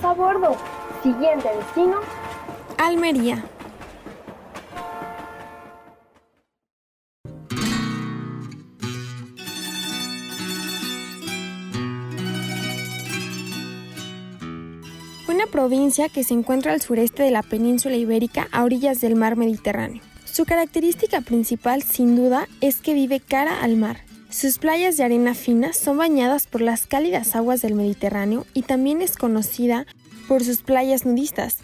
A bordo. Siguiente destino. Almería. Una provincia que se encuentra al sureste de la península ibérica a orillas del mar Mediterráneo. Su característica principal, sin duda, es que vive cara al mar. Sus playas de arena fina son bañadas por las cálidas aguas del Mediterráneo y también es conocida por sus playas nudistas.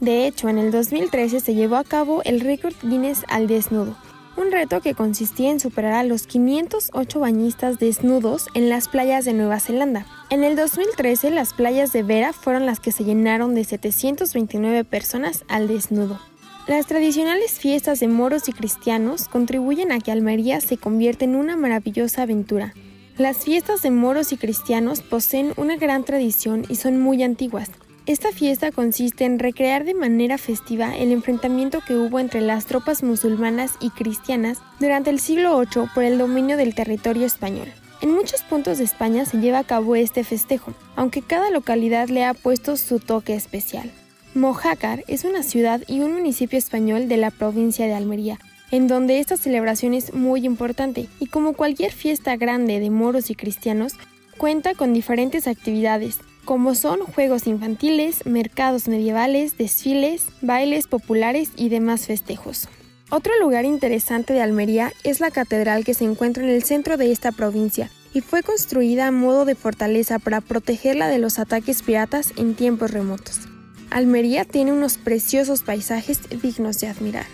De hecho, en el 2013 se llevó a cabo el récord Guinness al desnudo, un reto que consistía en superar a los 508 bañistas desnudos en las playas de Nueva Zelanda. En el 2013 las playas de Vera fueron las que se llenaron de 729 personas al desnudo. Las tradicionales fiestas de moros y cristianos contribuyen a que Almería se convierta en una maravillosa aventura. Las fiestas de moros y cristianos poseen una gran tradición y son muy antiguas. Esta fiesta consiste en recrear de manera festiva el enfrentamiento que hubo entre las tropas musulmanas y cristianas durante el siglo VIII por el dominio del territorio español. En muchos puntos de España se lleva a cabo este festejo, aunque cada localidad le ha puesto su toque especial. Mojácar es una ciudad y un municipio español de la provincia de Almería, en donde esta celebración es muy importante y como cualquier fiesta grande de moros y cristianos, cuenta con diferentes actividades, como son juegos infantiles, mercados medievales, desfiles, bailes populares y demás festejos. Otro lugar interesante de Almería es la catedral que se encuentra en el centro de esta provincia y fue construida a modo de fortaleza para protegerla de los ataques piratas en tiempos remotos. Almería tiene unos preciosos paisajes dignos de admirar.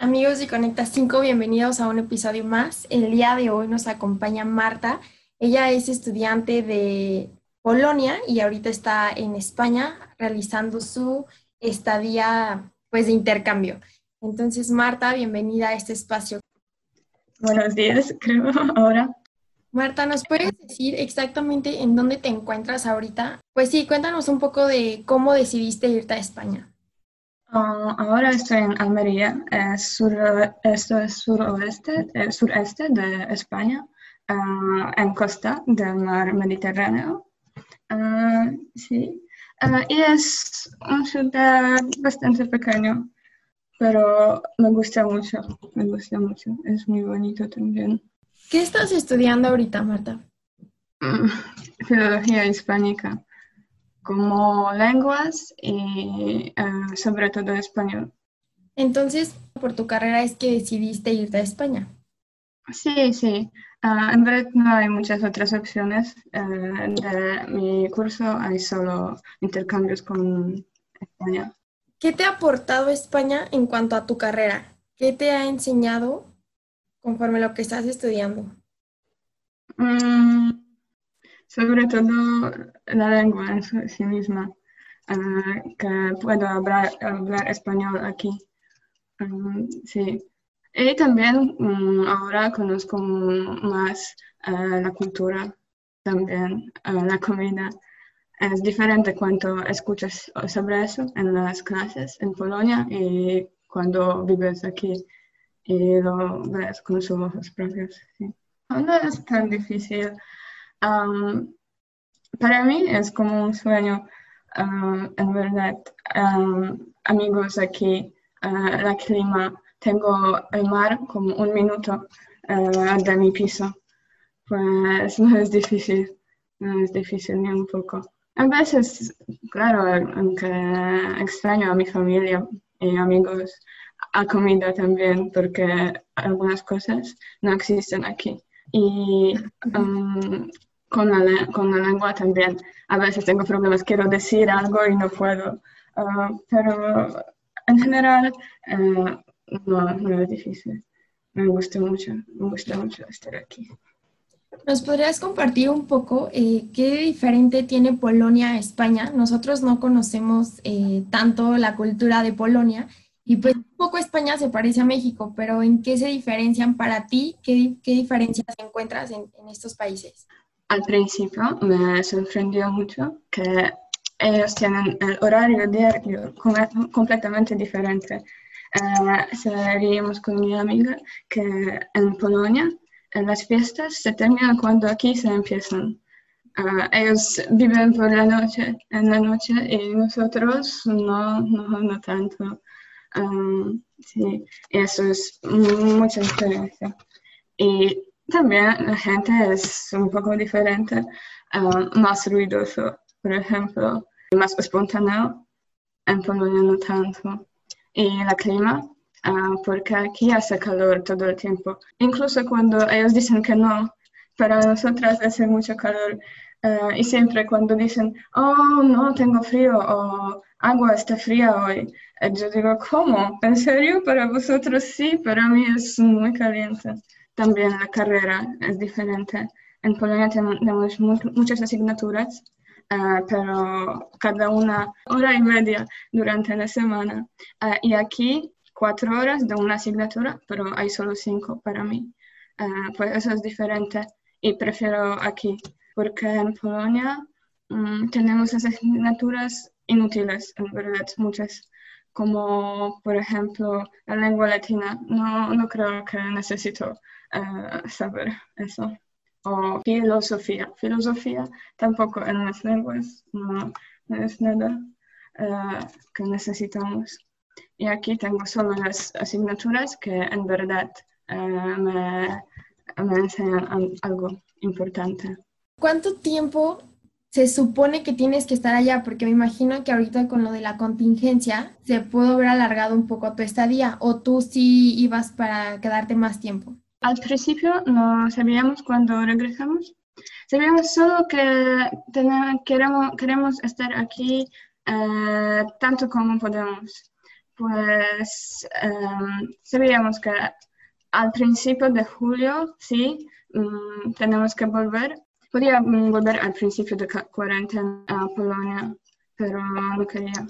Amigos de Conecta 5, bienvenidos a un episodio más. El día de hoy nos acompaña Marta. Ella es estudiante de Polonia y ahorita está en España realizando su estadía pues de intercambio. Entonces, Marta, bienvenida a este espacio. Buenos días, creo, ahora. Marta, ¿nos puedes decir exactamente en dónde te encuentras ahorita? Pues sí, cuéntanos un poco de cómo decidiste irte a España. Ah, ahora estoy en Almería, sur, esto es suroeste, eh, sureste de España, ah, en costa del mar Mediterráneo. Ah, sí, y es una ciudad bastante pequeña, pero me gusta mucho, me gusta mucho, es muy bonito también. ¿Qué estás estudiando ahorita, Marta? Mm, filología hispánica, como lenguas y eh, sobre todo español. Entonces, por tu carrera es que decidiste irte a España. Sí, sí. Ah, en verdad no hay muchas otras opciones. Eh, de mi curso hay solo intercambios con España. ¿Qué te ha aportado España en cuanto a tu carrera? ¿Qué te ha enseñado conforme lo que estás estudiando? Mm, sobre todo la lengua en sí misma, ah, que puedo hablar, español aquí. Mm, sí. Y también mm, ahora conozco más ah, la cultura, también ah, la comida. Es diferente cuando escuchas sobre eso en las clases en Polonia y cuando vives aquí y lo ves con sus ojos propios. No es tan difícil. para mí es como un sueño, en verdad. amigos aquí, uh, la clima, tengo el mar como un minuto uh, de mi piso. Pues no es difícil, no es difícil ni un poco. A veces, claro, aunque extraño a mi familia y amigos, a comida también, porque algunas cosas no existen aquí. Y um, con, la, con la lengua también. A veces tengo problemas, quiero decir algo y no puedo. Uh, pero en general uh, no, no es difícil. me gusta mucho, me gusta mucho estar aquí. ¿Nos podrías compartir un poco eh, qué diferente tiene Polonia a España? Nosotros no conocemos eh, tanto la cultura de Polonia y pues poco España se parece a México, pero ¿en qué se diferencian para ti? ¿Qué, qué diferencias encuentras en, en estos países? Al principio me sorprendió mucho que ellos tienen el horario diario completamente diferente. Uh, sabíamos con mi amiga que en Polonia las fiestas se terminan cuando aquí se empiezan. Uh, ellos viven por la noche, en la noche, y nosotros no, no, no tanto. Um, sí, eso es mucha diferencia. Y también la gente es un poco diferente, uh, más ruidoso, por ejemplo, más espontáneo, en Polonia no tanto. Y la clima, Ah, porque aquí hace calor todo el tiempo. Incluso cuando ellos dicen que no, para nosotras hace mucho calor. Ah, y siempre cuando dicen, oh, no, tengo frío o agua está fría hoy, eh, yo digo, ¿cómo? ¿En serio? Para vosotros sí, para mí es muy caliente. También la carrera es diferente. En Polonia tenemos muchas asignaturas, uh, pero cada una hora y media durante la semana. y aquí cuatro horas de una asignatura, pero hay solo cinco para mí. Ah, pues eso es diferente y prefiero aquí, porque en Polonia mm, tenemos asignaturas inútiles, en verdad, muchas, como por ejemplo la lengua latina. No, no creo que necesito ah, saber eso. O filosofía. Filosofía tampoco en las lenguas no, es nada ah, que necesitamos. Y aquí tengo solo las asignaturas que en verdad eh, me, me enseñan algo importante. ¿Cuánto tiempo se supone que tienes que estar allá? Porque me imagino que ahorita con lo de la contingencia se pudo haber alargado un poco tu estadía o tú sí ibas para quedarte más tiempo. Al principio no sabíamos cuándo regresamos. Sabíamos solo que queremos, queremos estar aquí eh, tanto como podemos pues em, sabíamos que al principio de julio, sí, mm, tenemos que volver. Podía mm, volver al principio de cuarentena a Polonia, pero no quería,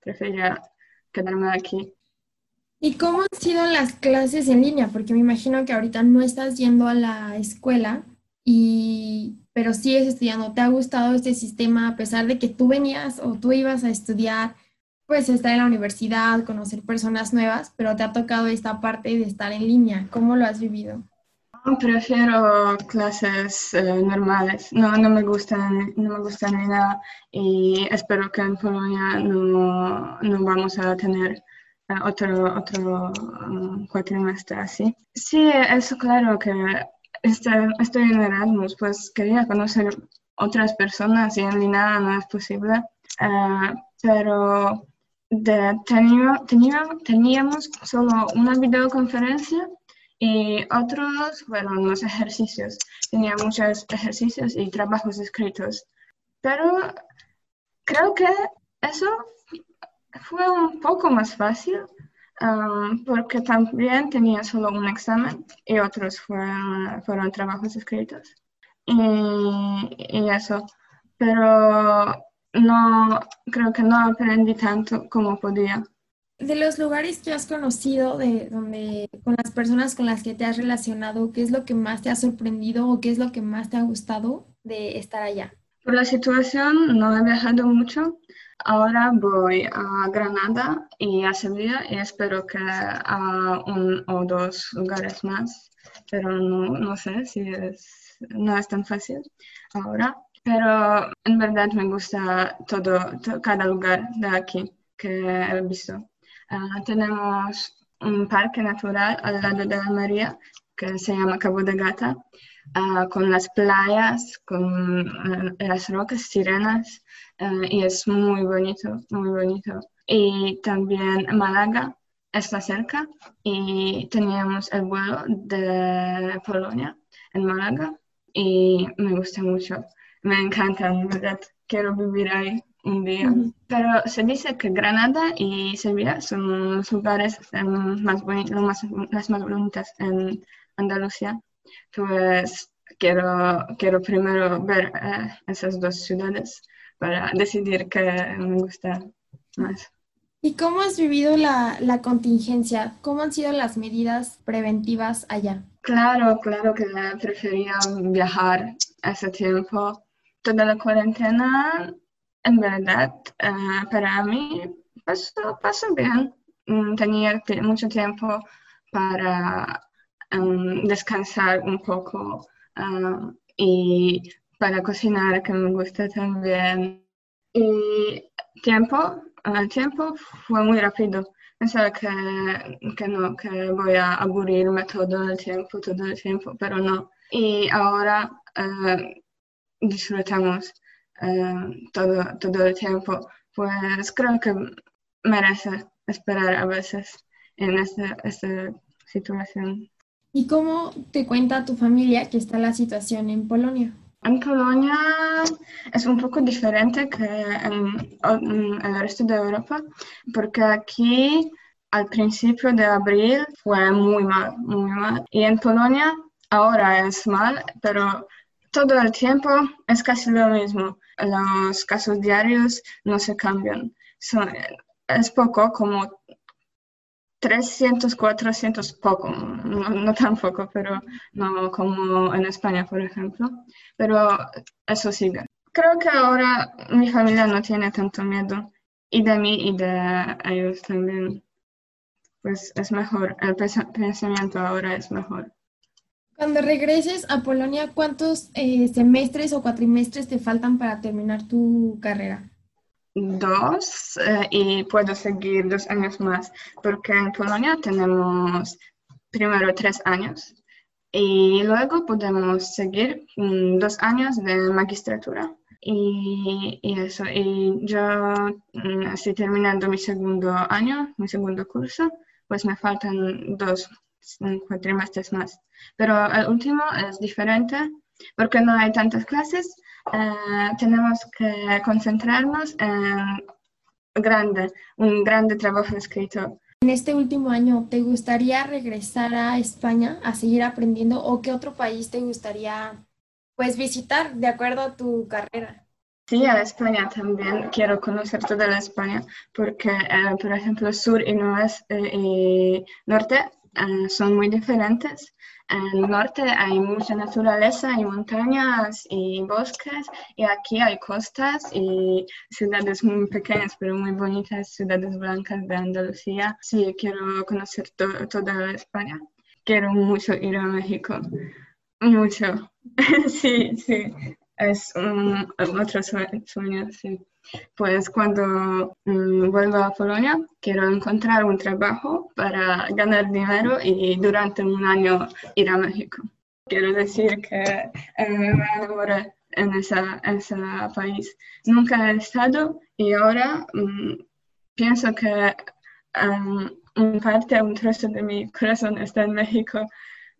prefería quedarme aquí. ¿Y cómo han sido las clases en línea? Porque me imagino que ahorita no estás yendo a la escuela, y, pero sigues estudiando. ¿Te ha gustado este sistema a pesar de que tú venías o tú ibas a estudiar pues estar en la universidad, conocer personas nuevas, pero te ha tocado esta parte de estar en línea. ¿Cómo lo has vivido? Prefiero clases eh, normales, no, no, me gustan, no me gustan ni nada y espero que en Polonia no, no vamos a tener eh, otro, otro um, cuatrimestre así. Sí, eso claro que este, estoy en Erasmus, pues quería conocer otras personas y en línea no es posible, uh, pero teníamos, teníamos solo una videoconferencia y otros fueron los ejercicios. Tenía muchos ejercicios y trabajos escritos. Pero creo que eso fue un poco más fácil um, porque también tenía solo un examen y otros fueron, fueron trabajos escritos. Y, y eso. Pero no, creo que no aprendí tanto como podía. De los lugares que has conocido, de donde, con las personas con las que te has relacionado, ¿qué es lo que más te ha sorprendido o qué es lo que más te ha gustado de estar allá? Por la situación no he viajado mucho. Ahora voy a Granada y a Sevilla y espero que a un o dos lugares más, pero no, no sé si es, no es tan fácil ahora. Pero en verdad me gusta todo, cada lugar de aquí que he visto. Ah, tenemos un parque natural al lado de la María que se llama Cabo de Gata, ah, con las playas, con eh, las rocas, sirenas, eh, y es muy bonito, muy bonito. Y también Málaga está cerca y teníamos el vuelo de Polonia en Málaga y me gusta mucho me encanta, en verdad, quiero vivir ahí. Día. Pero se dice que Granada y Sevilla son los lugares más, más, las más bonitas en Andalucía. Pues quiero, quiero primero ver eh, esas dos ciudades para decidir qué me gusta más. ¿Y cómo has vivido la, la, contingencia? ¿Cómo han sido las medidas preventivas allá? Claro, claro que prefería viajar ese tiempo. Toda la cuarentena, en verdad, eh, para mí pasó, bien. Mm, tenía mucho tiempo para um, descansar un poco um, y para cocinar, que me gusta también. Y tiempo, el tiempo fue muy rápido. Pensaba que, que no, que voy a aburrirme todo el tiempo, todo el tiempo, pero no. Y ahora uh, disfrutamos uh, todo, todo el tiempo. Pues creo que merece esperar a veces en esta, esta situación. ¿Y cómo te cuenta tu familia que está la situación en Polonia? En Polonia es un poco diferente que en, el resto de Europa, porque aquí al principio de abril fue muy mal, muy mal. Y en Polonia ahora es mal, pero todo el tiempo es casi lo mismo. Los casos diarios no se cambian. es poco, como 300, 400, poco, no, tan poco, pero no como en España, por ejemplo. Pero eso sigue. Creo que ahora mi familia no tiene tanto miedo, y de mí y de ellos también. Pues es mejor, el pensamiento ahora es mejor. Cuando regreses a Polonia, ¿cuántos eh, semestres o cuatrimestres te faltan para terminar tu carrera? dos eh, y puedo seguir dos años más, porque en Polonia tenemos primero tres años y luego podemos seguir mm, dos años de magistratura. Y, eso, y yo mm, estoy terminando mi segundo año, mi segundo curso, pues me faltan dos cuatrimestres más. Pero el último es diferente porque no hay tantas clases eh, tenemos que concentrarnos en grande, un grande trabajo escrito. En este último año, ¿te gustaría regresar a España a seguir aprendiendo o qué otro país te gustaría pues visitar de acuerdo a tu carrera? Sí, a España también. Quiero conocer toda la España porque, eh, por ejemplo, sur y, eh, y norte son muy diferentes. En el norte hay mucha naturaleza, hay montañas y bosques, y aquí hay costas y ciudades muy pequeñas pero muy bonitas, ciudades blancas de Andalucía. Sí, quiero conocer toda España. Quiero mucho ir a México. Mucho. sí, sí. Es un, otro sueño, sí. Pues cuando mm, vuelva a Polonia, quiero encontrar un trabajo para ganar dinero y durante un año ir a México. Quiero decir que eh, me enamoré en ese país. Nunca he estado y ahora mm, pienso que um, parte, un trozo de mi corazón está en México.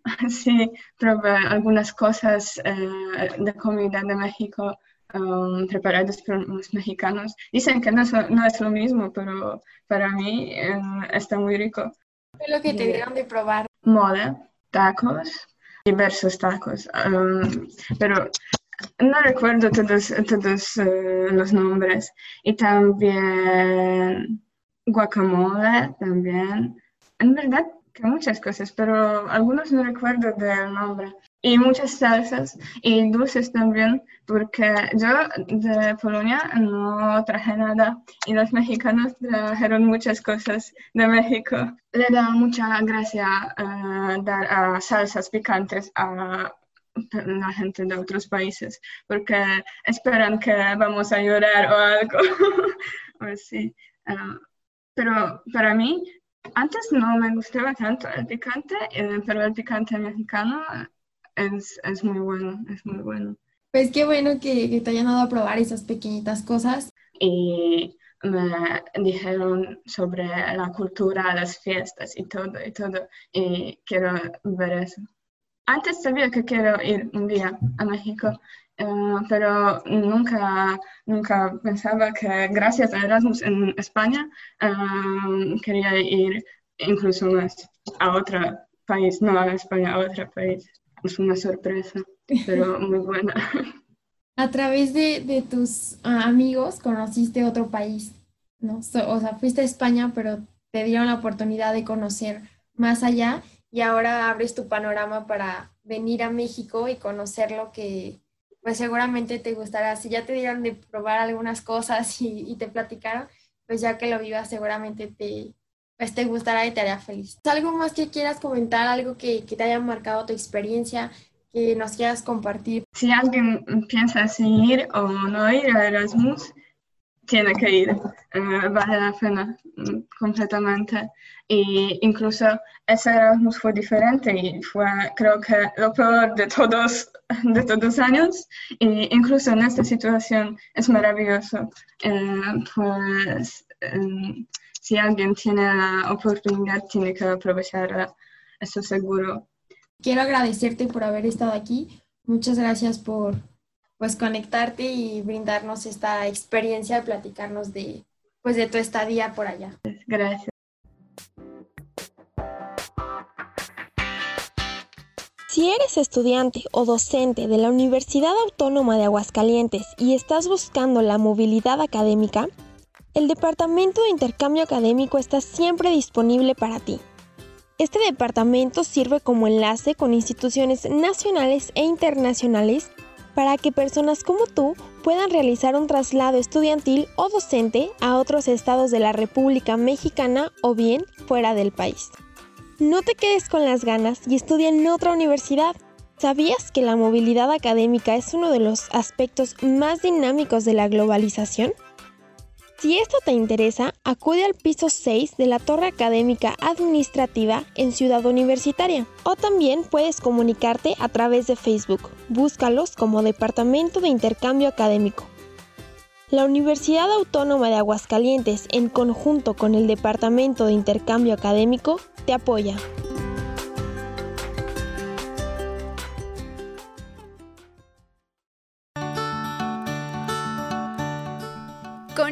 Sí, probé algunas cosas eh, de comida de México um, preparados por los mexicanos. Dicen que no no es lo mismo, pero para mí um, está muy rico. ¿Qué es lo que te dieron de probar? Mole, tacos, diversos tacos, um, pero no recuerdo todos, todos uh, los nombres. Y también guacamole, también. En verdad, que muchas cosas, pero algunos no recuerdo del nombre y muchas salsas y dulces también, porque yo de Polonia no traje nada y los mexicanos trajeron muchas cosas de México. Le da mucha gracia uh, dar salsas picantes a la gente de otros países, porque esperan que vamos a llorar o algo. así. Uh, pero para mí, antes no me gustaba tanto el picante, eh, pero el picante mexicano es, muy bueno, es muy bueno. Pues qué bueno que, te hayan dado a probar esas pequeñitas cosas. Y me dijeron sobre la cultura, las fiestas y todo, y todo, y quiero ver eso. Antes sabía que quiero ir un día a México, pero nunca, nunca pensaba que gracias a Erasmus en España quería ir incluso más a otro país, no a España, a otro país. Es una sorpresa, pero muy buena. A través de, tus ah, amigos conociste otro país, ¿no? o sea, fuiste a España, pero te dieron la oportunidad de conocer más allá y ahora abres tu panorama para venir a México y conocer lo que pues seguramente te gustará. Si ya te dieron de probar algunas cosas y, te platicaron, pues ya que lo vivas seguramente te, pues te gustará y te hará feliz. ¿Algo más que quieras comentar, algo que, que te haya marcado tu experiencia, que nos quieras compartir? Si alguien piensa si ir o no ir a Erasmus, tiene que ir, eh, vale la pena mm, completamente. Y incluso ese Erasmus fue diferente y fue creo que lo peor de todos, de todos años. Y incluso en esta situación es maravilloso. Eh, pues em, si alguien tiene la oportunidad, tiene que aprovecharla, eso seguro. Quiero agradecerte por haber estado aquí. Muchas gracias por pues conectarte y brindarnos esta experiencia, platicarnos de pues de tu estadía por allá. Gracias. Si eres estudiante o docente de la Universidad Autónoma de Aguascalientes y estás buscando la movilidad académica, el Departamento de Intercambio Académico está siempre disponible para ti. Este departamento sirve como enlace con instituciones nacionales e internacionales para que personas como tú puedan realizar un traslado estudiantil o docente a otros estados de la República Mexicana o bien fuera del país. No te quedes con las ganas y estudia en otra universidad. ¿Sabías que la movilidad académica es uno de los aspectos más dinámicos de la globalización? Si esto te interesa, acude al piso 6 de la Torre Académica Administrativa en Ciudad Universitaria o también puedes comunicarte a través de Facebook. Búscalos como Departamento de Intercambio Académico. La Universidad Autónoma de Aguascalientes, en conjunto con el Departamento de Intercambio Académico, te apoya.